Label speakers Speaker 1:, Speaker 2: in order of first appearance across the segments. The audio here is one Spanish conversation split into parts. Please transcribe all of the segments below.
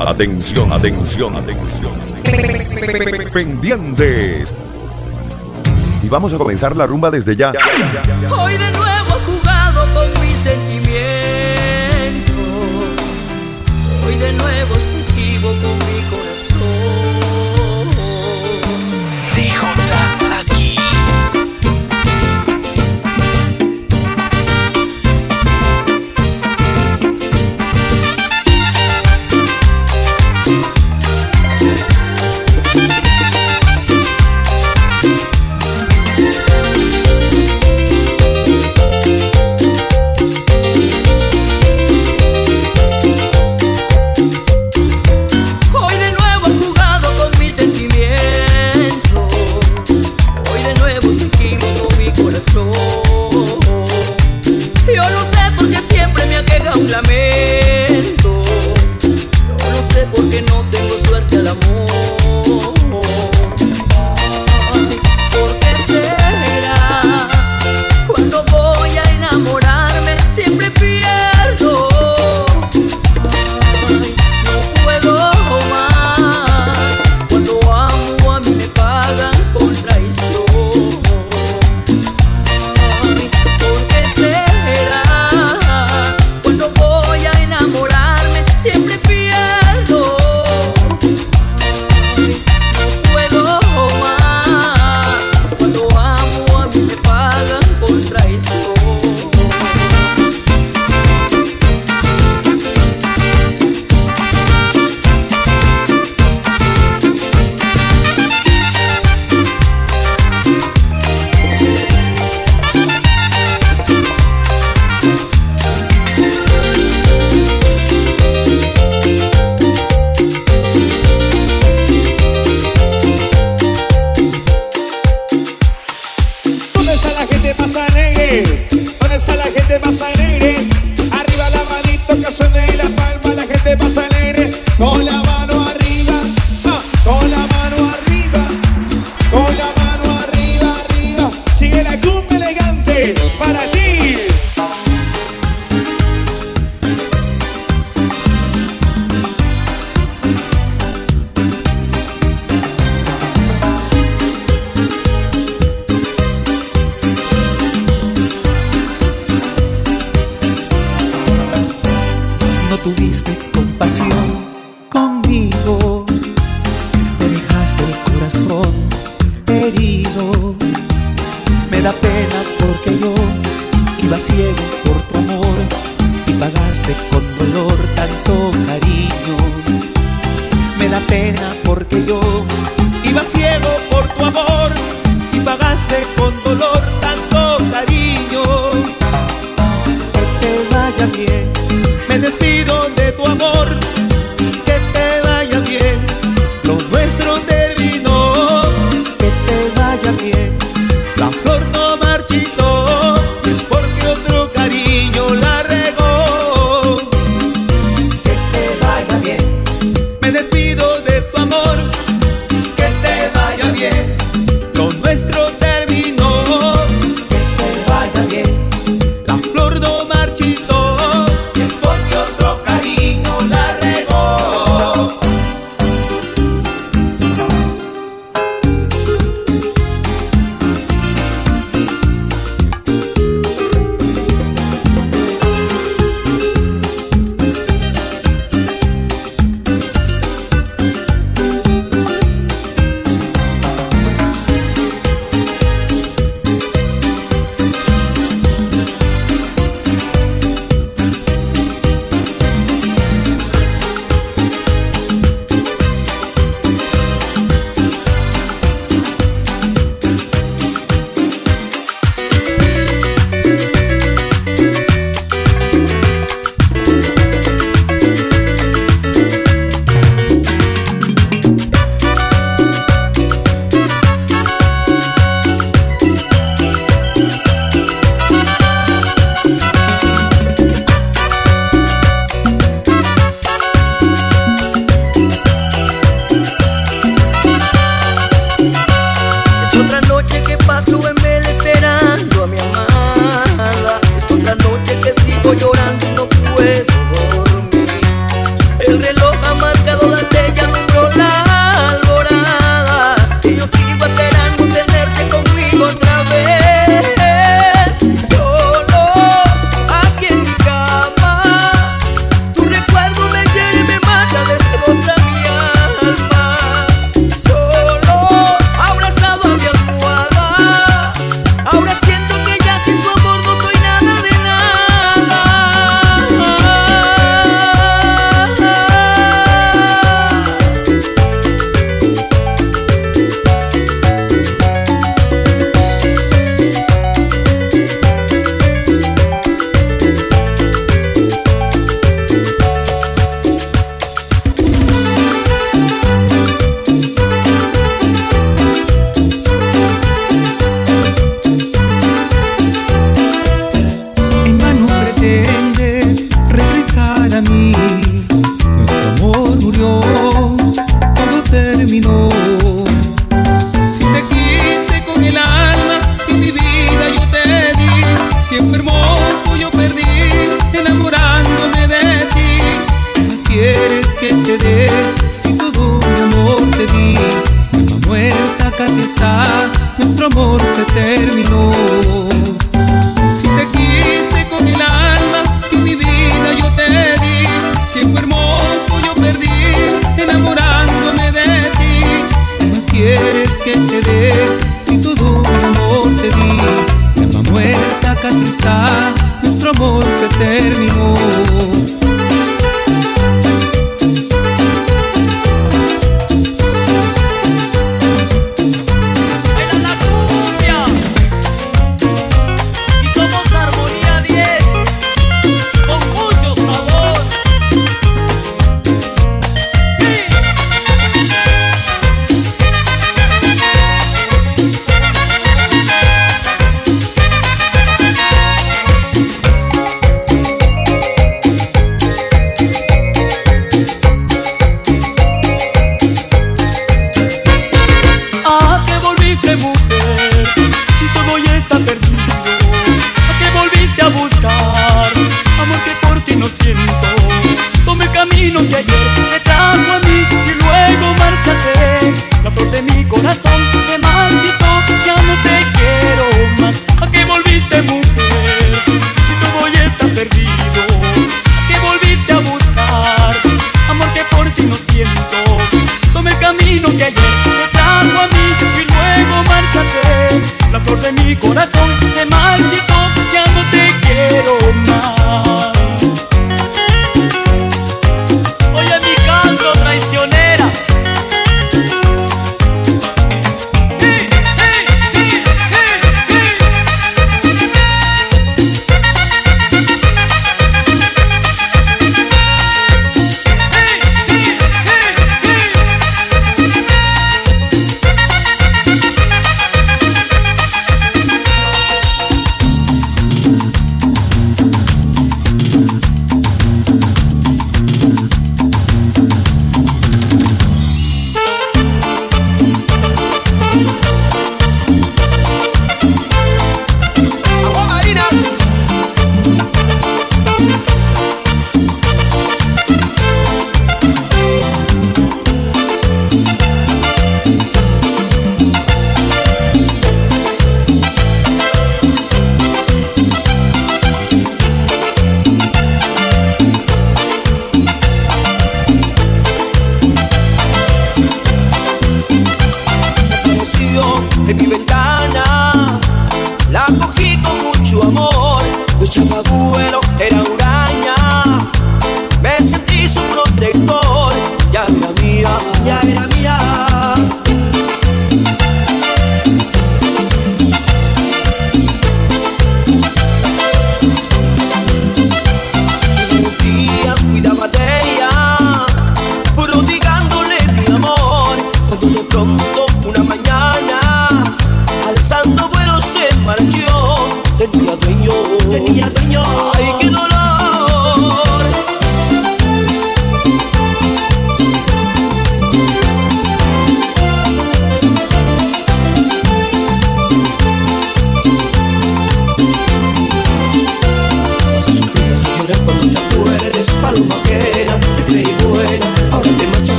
Speaker 1: Atención, atención, atención. Pendientes. Y vamos a comenzar la rumba desde ya.
Speaker 2: Hoy de nuevo jugado con mis sentimientos. Hoy de nuevo se equivoco mi corazón.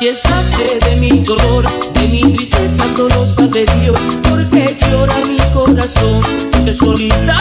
Speaker 3: De mi
Speaker 2: dolor, de mi tristeza, solo sabe Dios. Porque llora mi corazón, que
Speaker 3: solita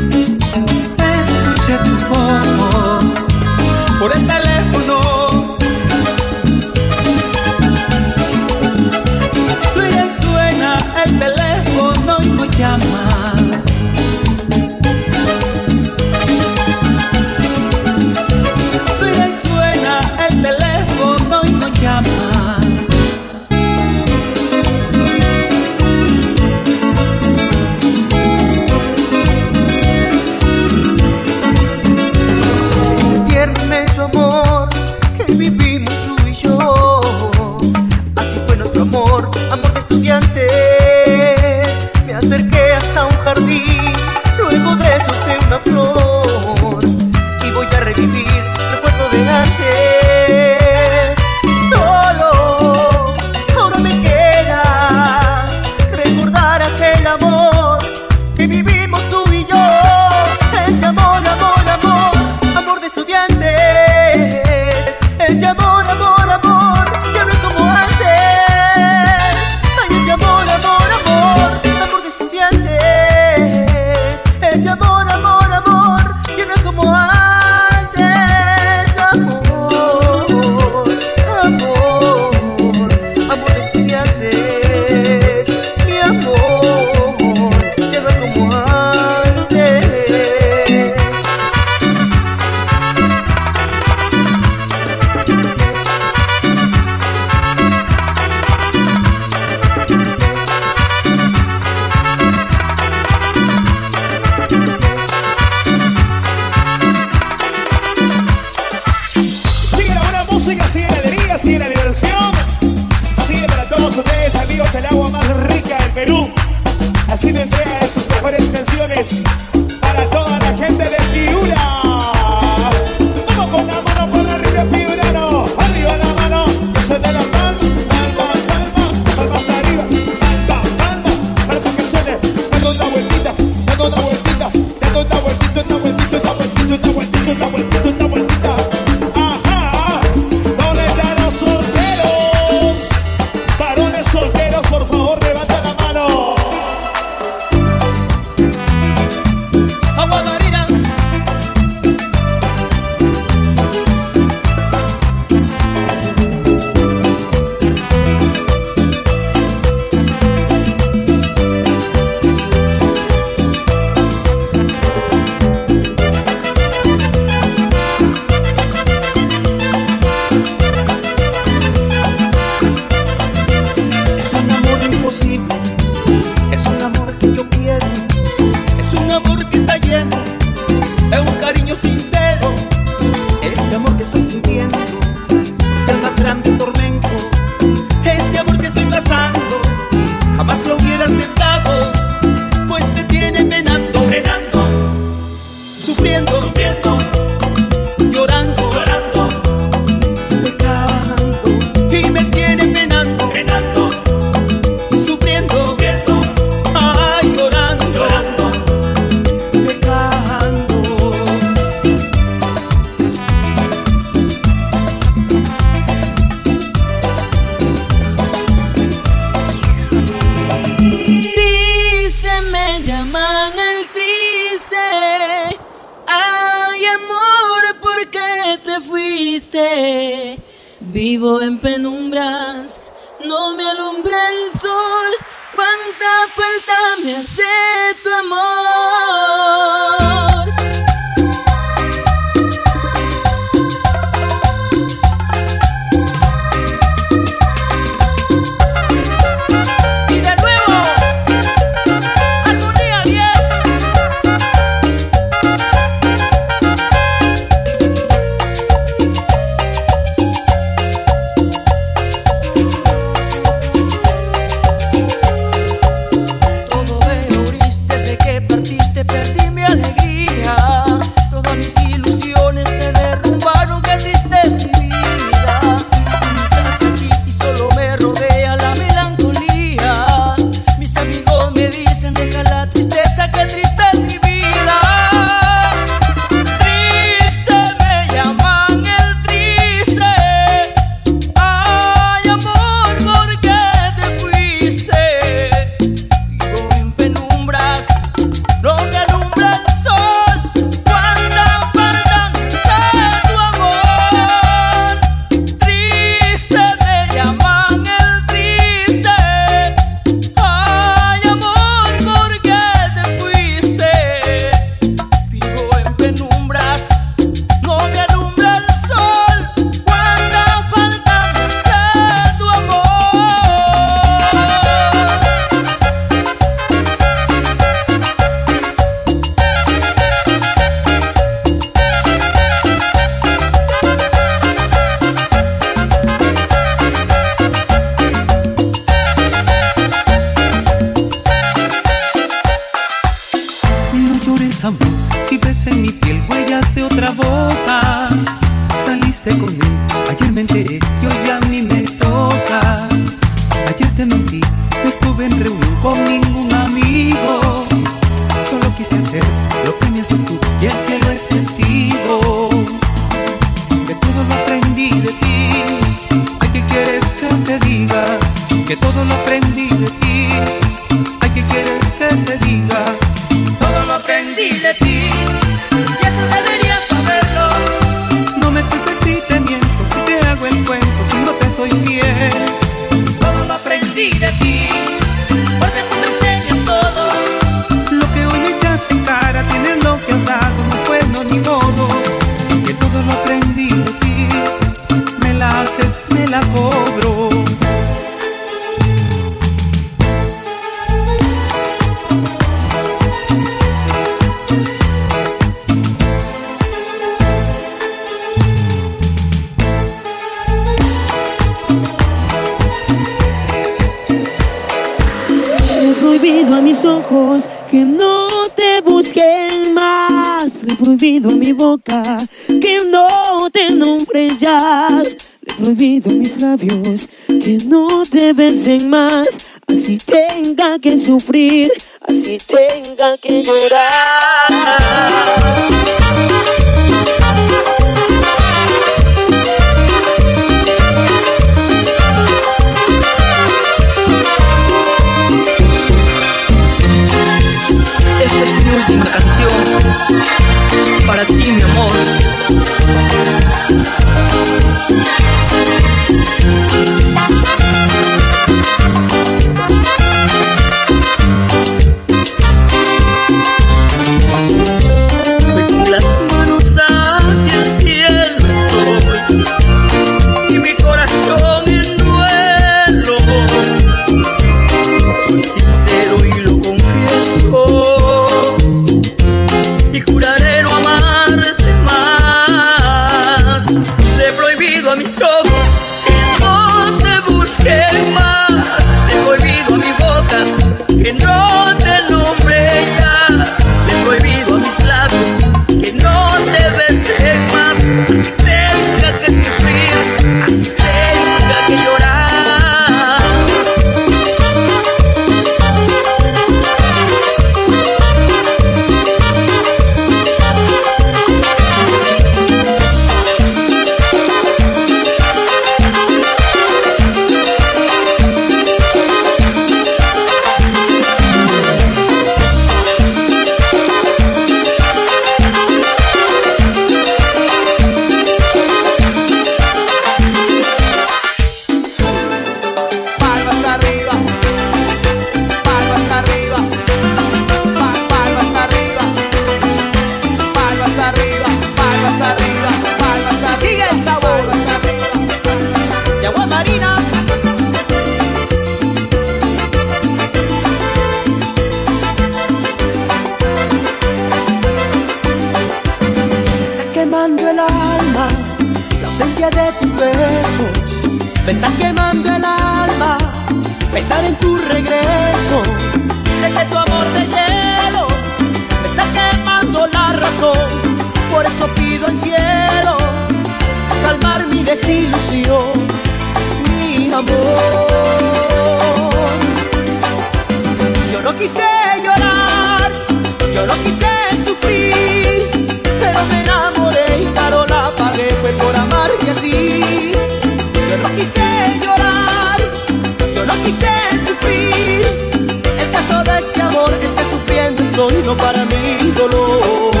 Speaker 3: soy no
Speaker 4: para mi dolor.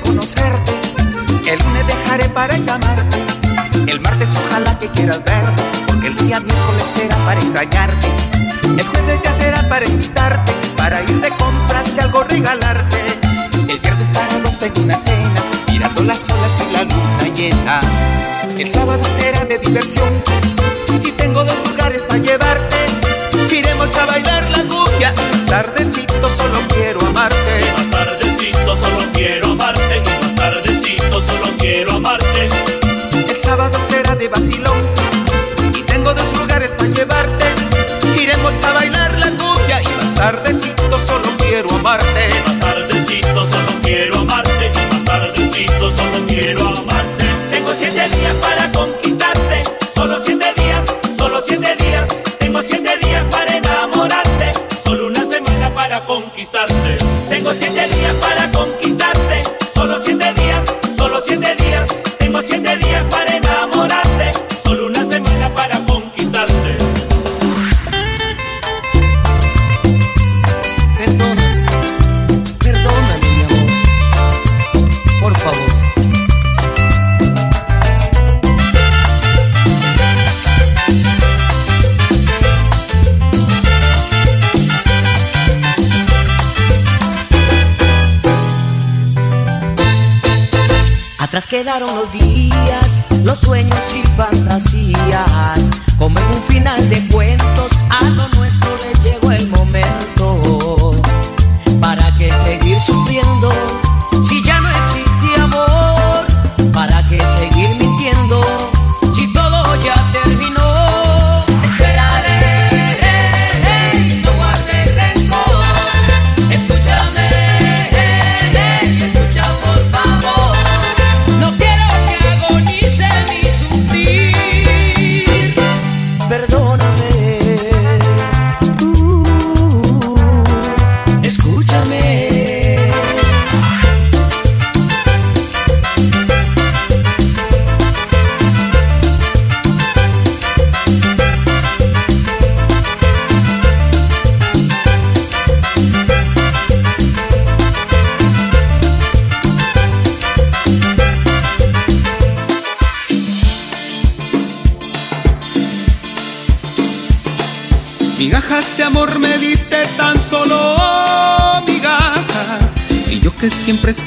Speaker 3: conocerte. El lunes dejaré para llamarte. El martes ojalá que quieras verte. Porque el día miércoles será para extrañarte. El jueves ya será para invitarte. Para ir de compras y algo regalarte. El viernes para los de una cena. Mirando las olas y la luna llena. El sábado será de diversión. Y tengo dos lugares para llevarte. Iremos a bailar la cumbia. Más tardecito solo quiero amarte. sábado será de vacilón y tengo dos lugares para llevarte.
Speaker 2: los días, los sueños y fantasías.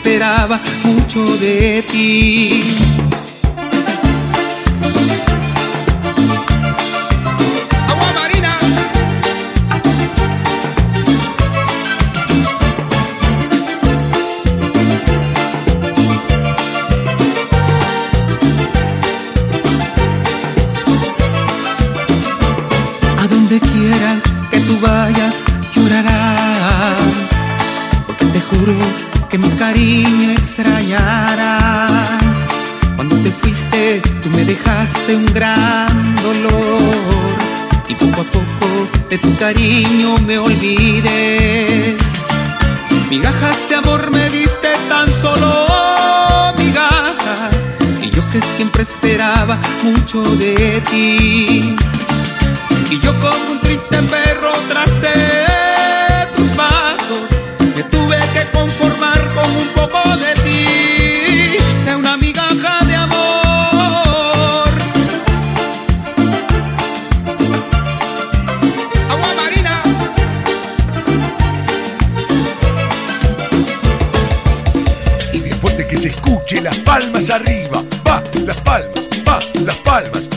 Speaker 3: esperaba mucho de ti.
Speaker 1: palmas arriba, va, las palmas, va, las palmas.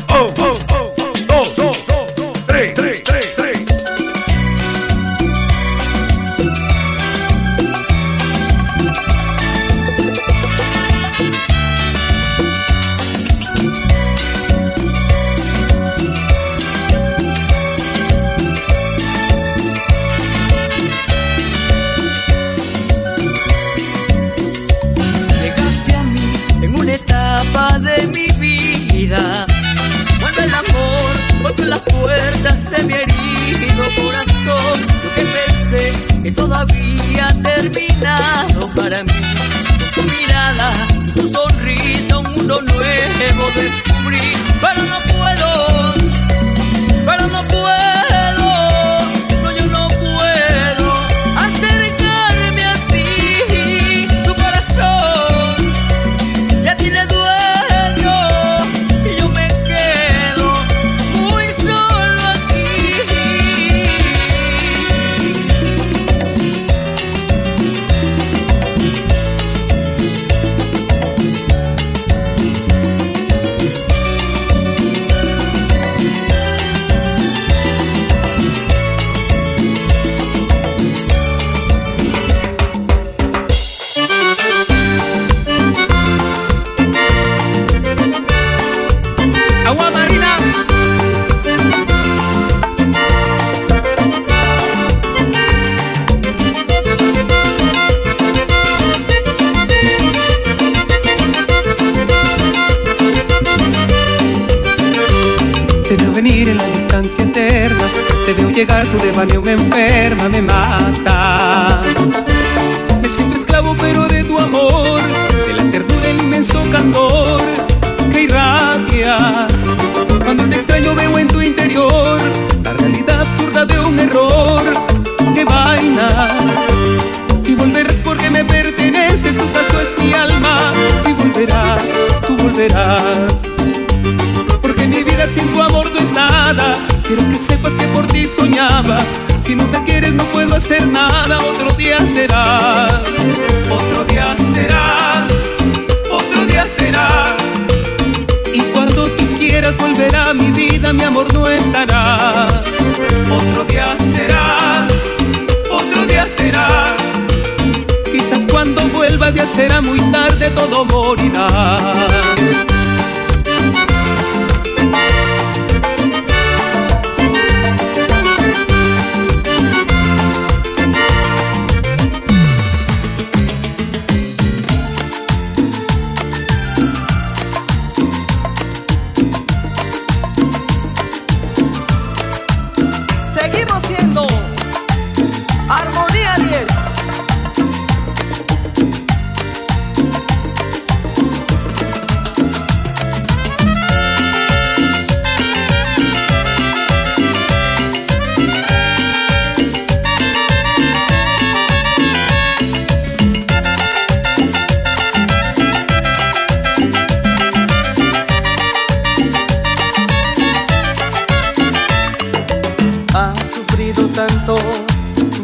Speaker 2: tanto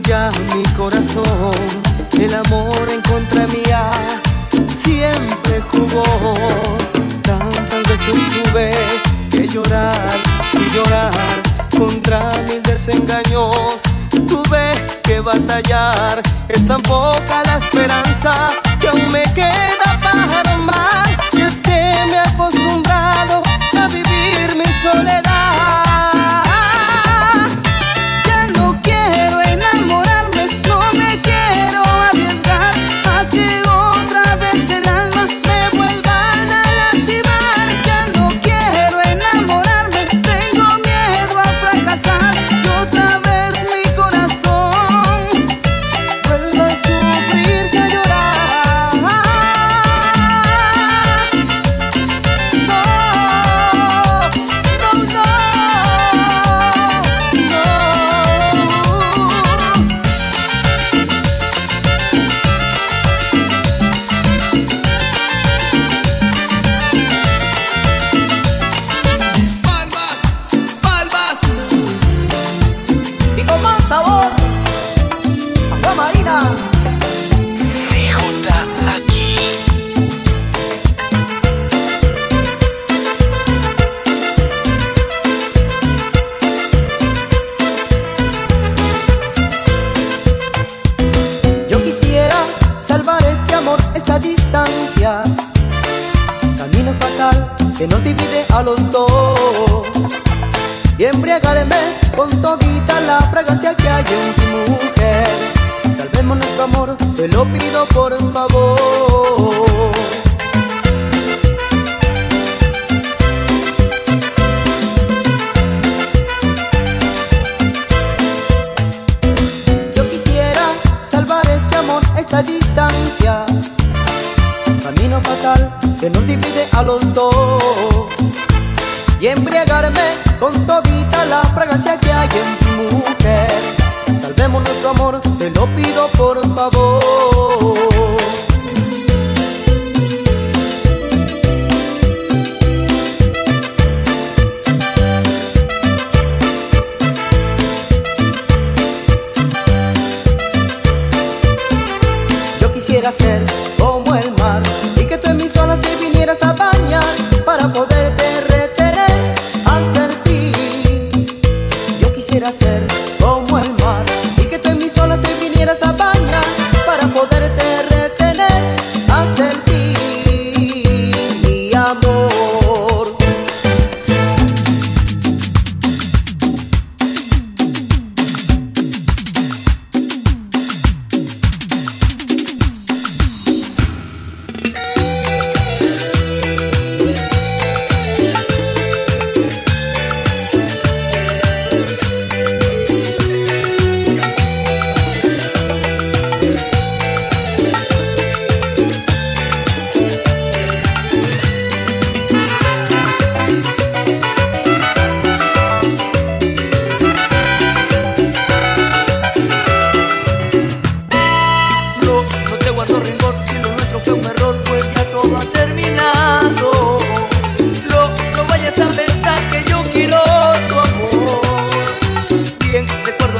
Speaker 2: ya mi corazón.
Speaker 3: El amor
Speaker 5: en contra mía siempre jugó. Tantas veces tuve que
Speaker 4: llorar
Speaker 6: y llorar contra mis desengaños. Tuve que
Speaker 3: batallar. Es
Speaker 4: tan poca la esperanza que
Speaker 7: aún me queda para
Speaker 2: amar. Y es que
Speaker 4: me
Speaker 2: he acostumbrado a vivir mi soledad. embriagarme con todita la fragancia que hay
Speaker 8: en
Speaker 3: tu mujer. Salvemos nuestro amor, te lo
Speaker 4: pido por favor.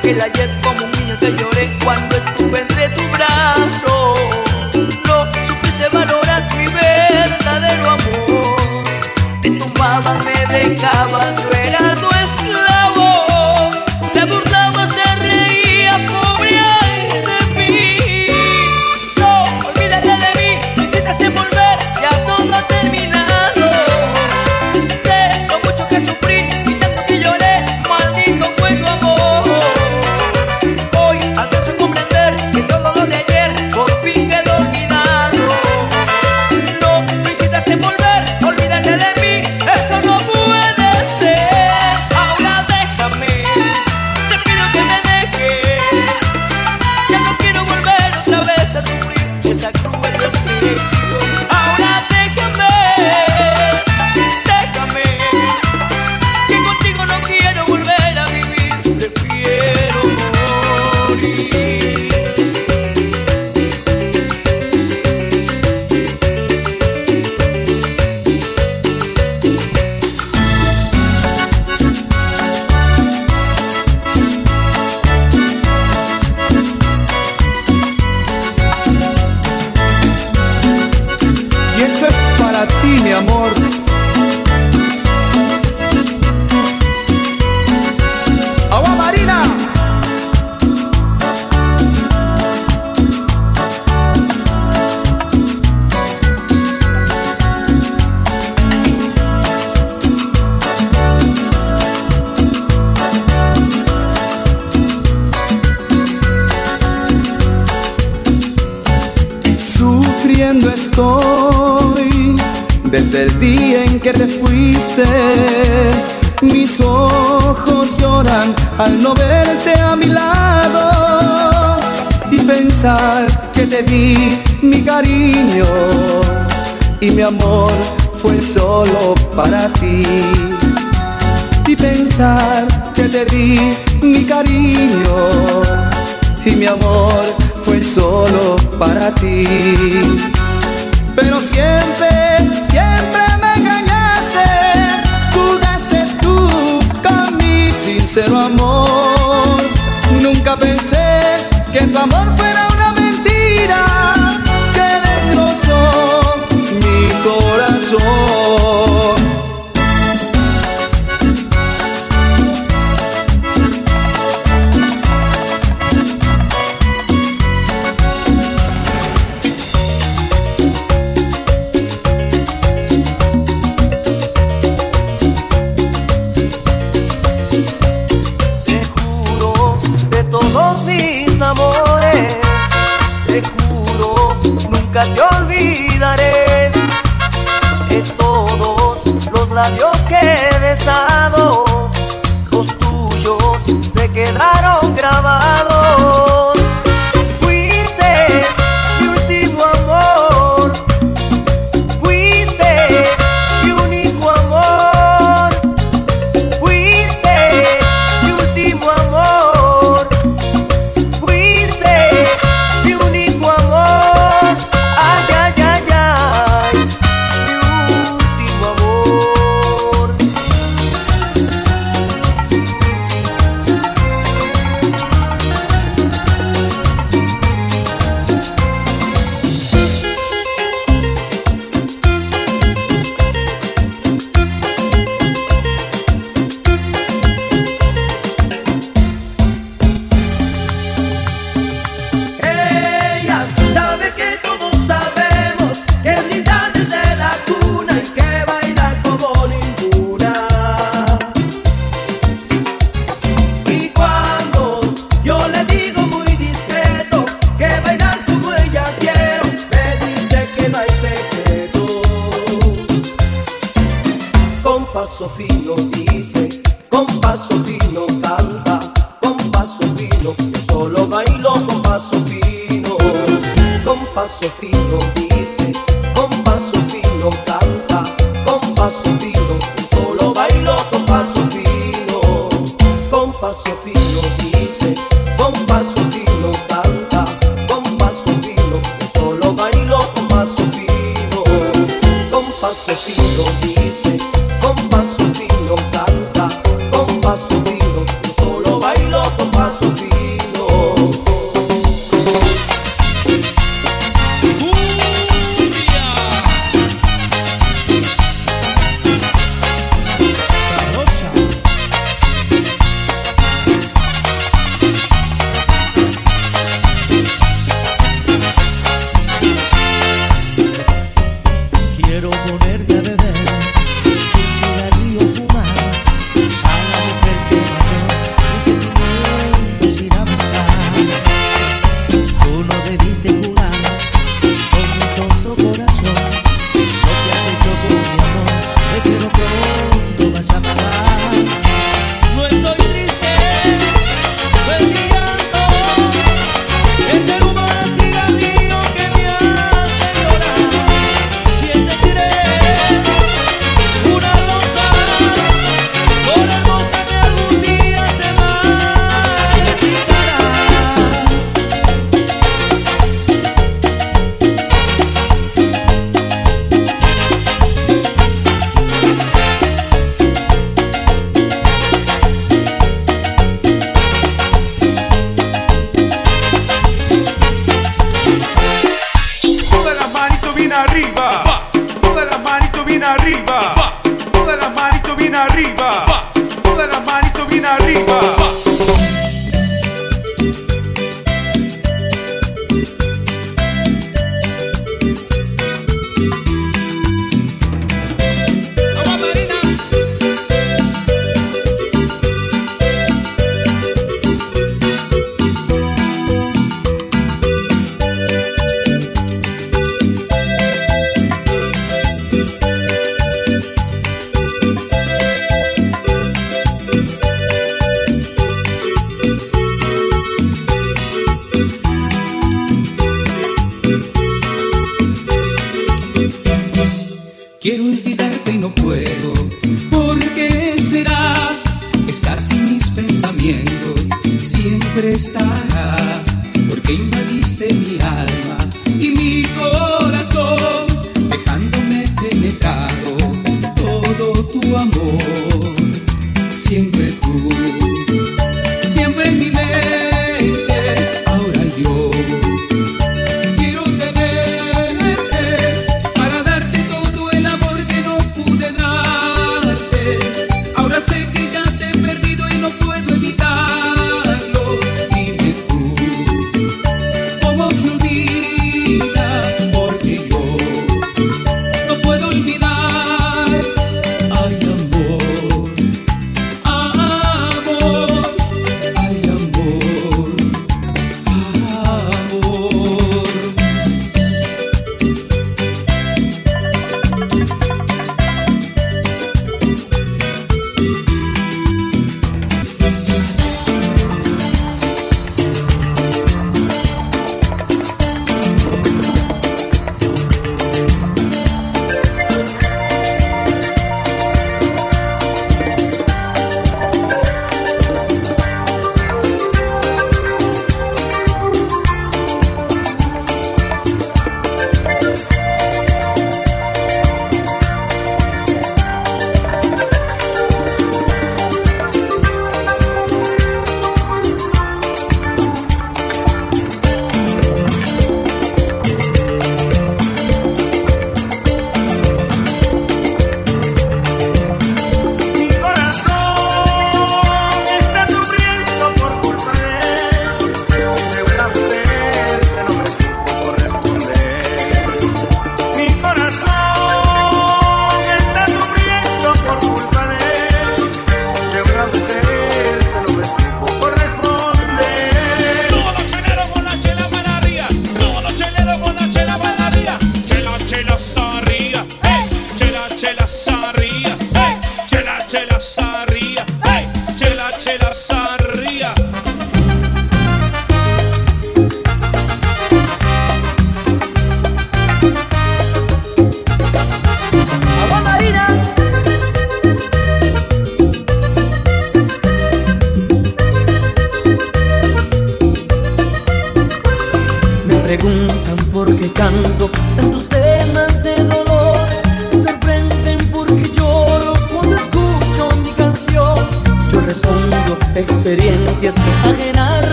Speaker 4: que
Speaker 3: la jet como un niño te lloré
Speaker 4: cuando estuve en amor fue solo para
Speaker 9: ti. Y pensar que te di mi cariño y
Speaker 10: mi amor fue solo
Speaker 3: para ti. Pero
Speaker 11: siempre, siempre me engañaste, jugaste tú
Speaker 3: con
Speaker 12: mi sincero amor. Nunca pensé que
Speaker 3: tu amor fuera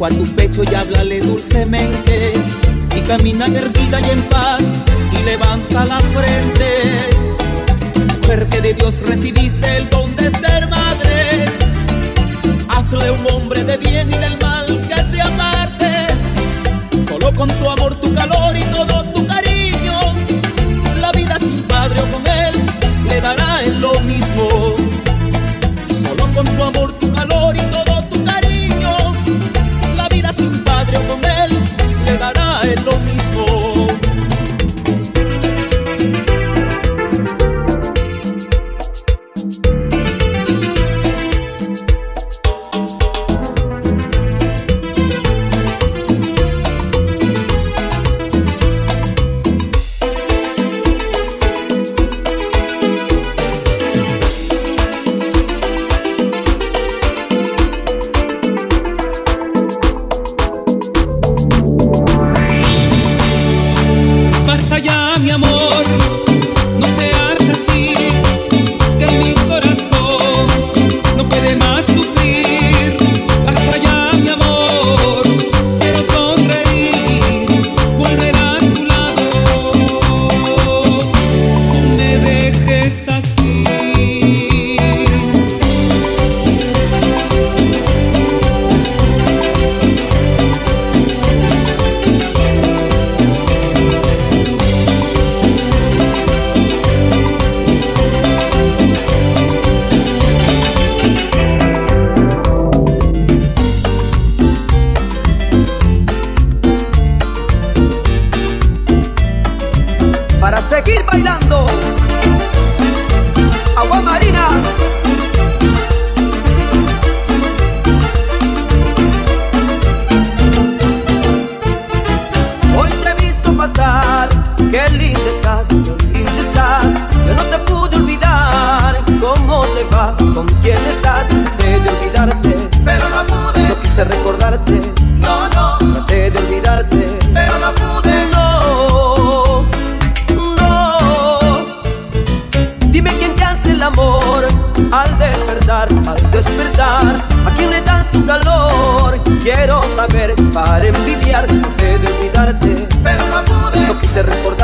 Speaker 3: A
Speaker 13: tu pecho y
Speaker 3: háblale se
Speaker 14: reporta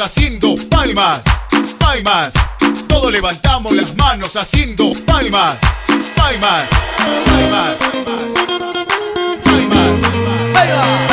Speaker 14: haciendo palmas, palmas. Todos levantamos las manos haciendo palmas, palmas, palmas, palmas. palmas.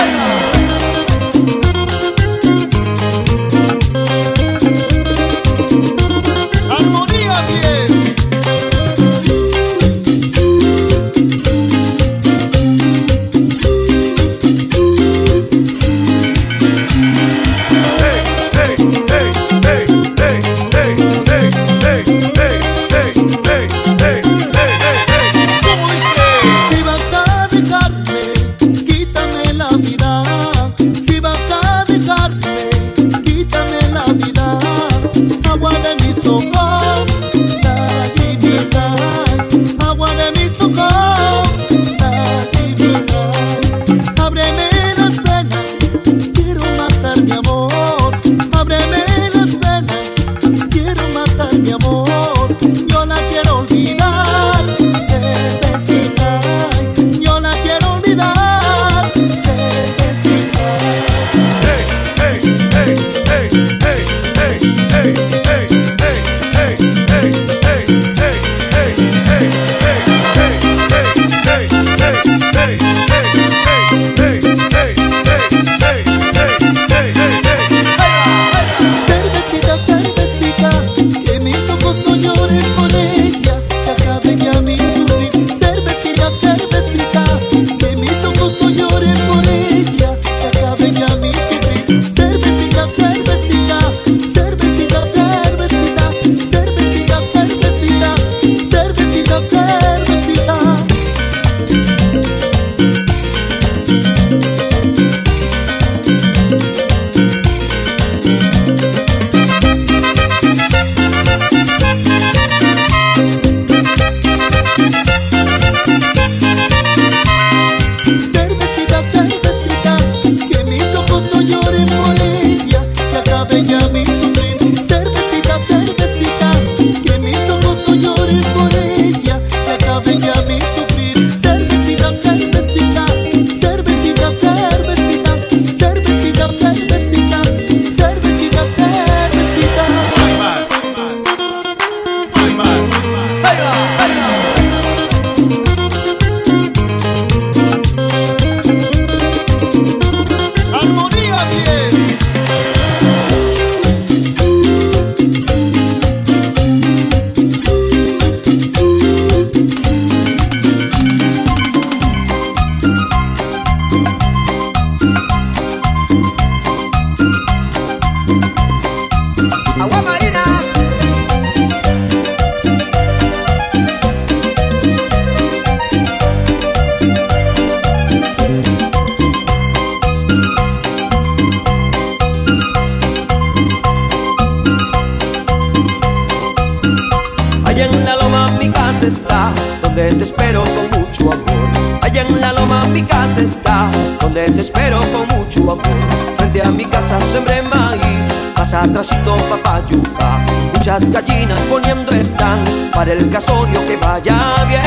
Speaker 4: casa trasito papayuca. Muchas gallinas poniendo están para el casorio que vaya bien.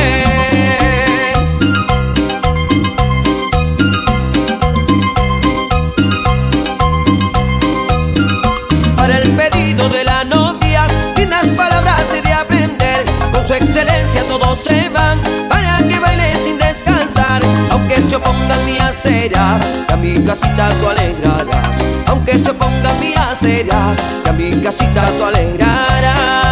Speaker 4: Para el pedido de la novia, unas palabras he de aprender. Con su excelencia todos se van para que baile sin descansar. Aunque se opongan día será, que a mi casita tú alegrarás aunque se pongan días serias, que a mi casita tú alegrarás.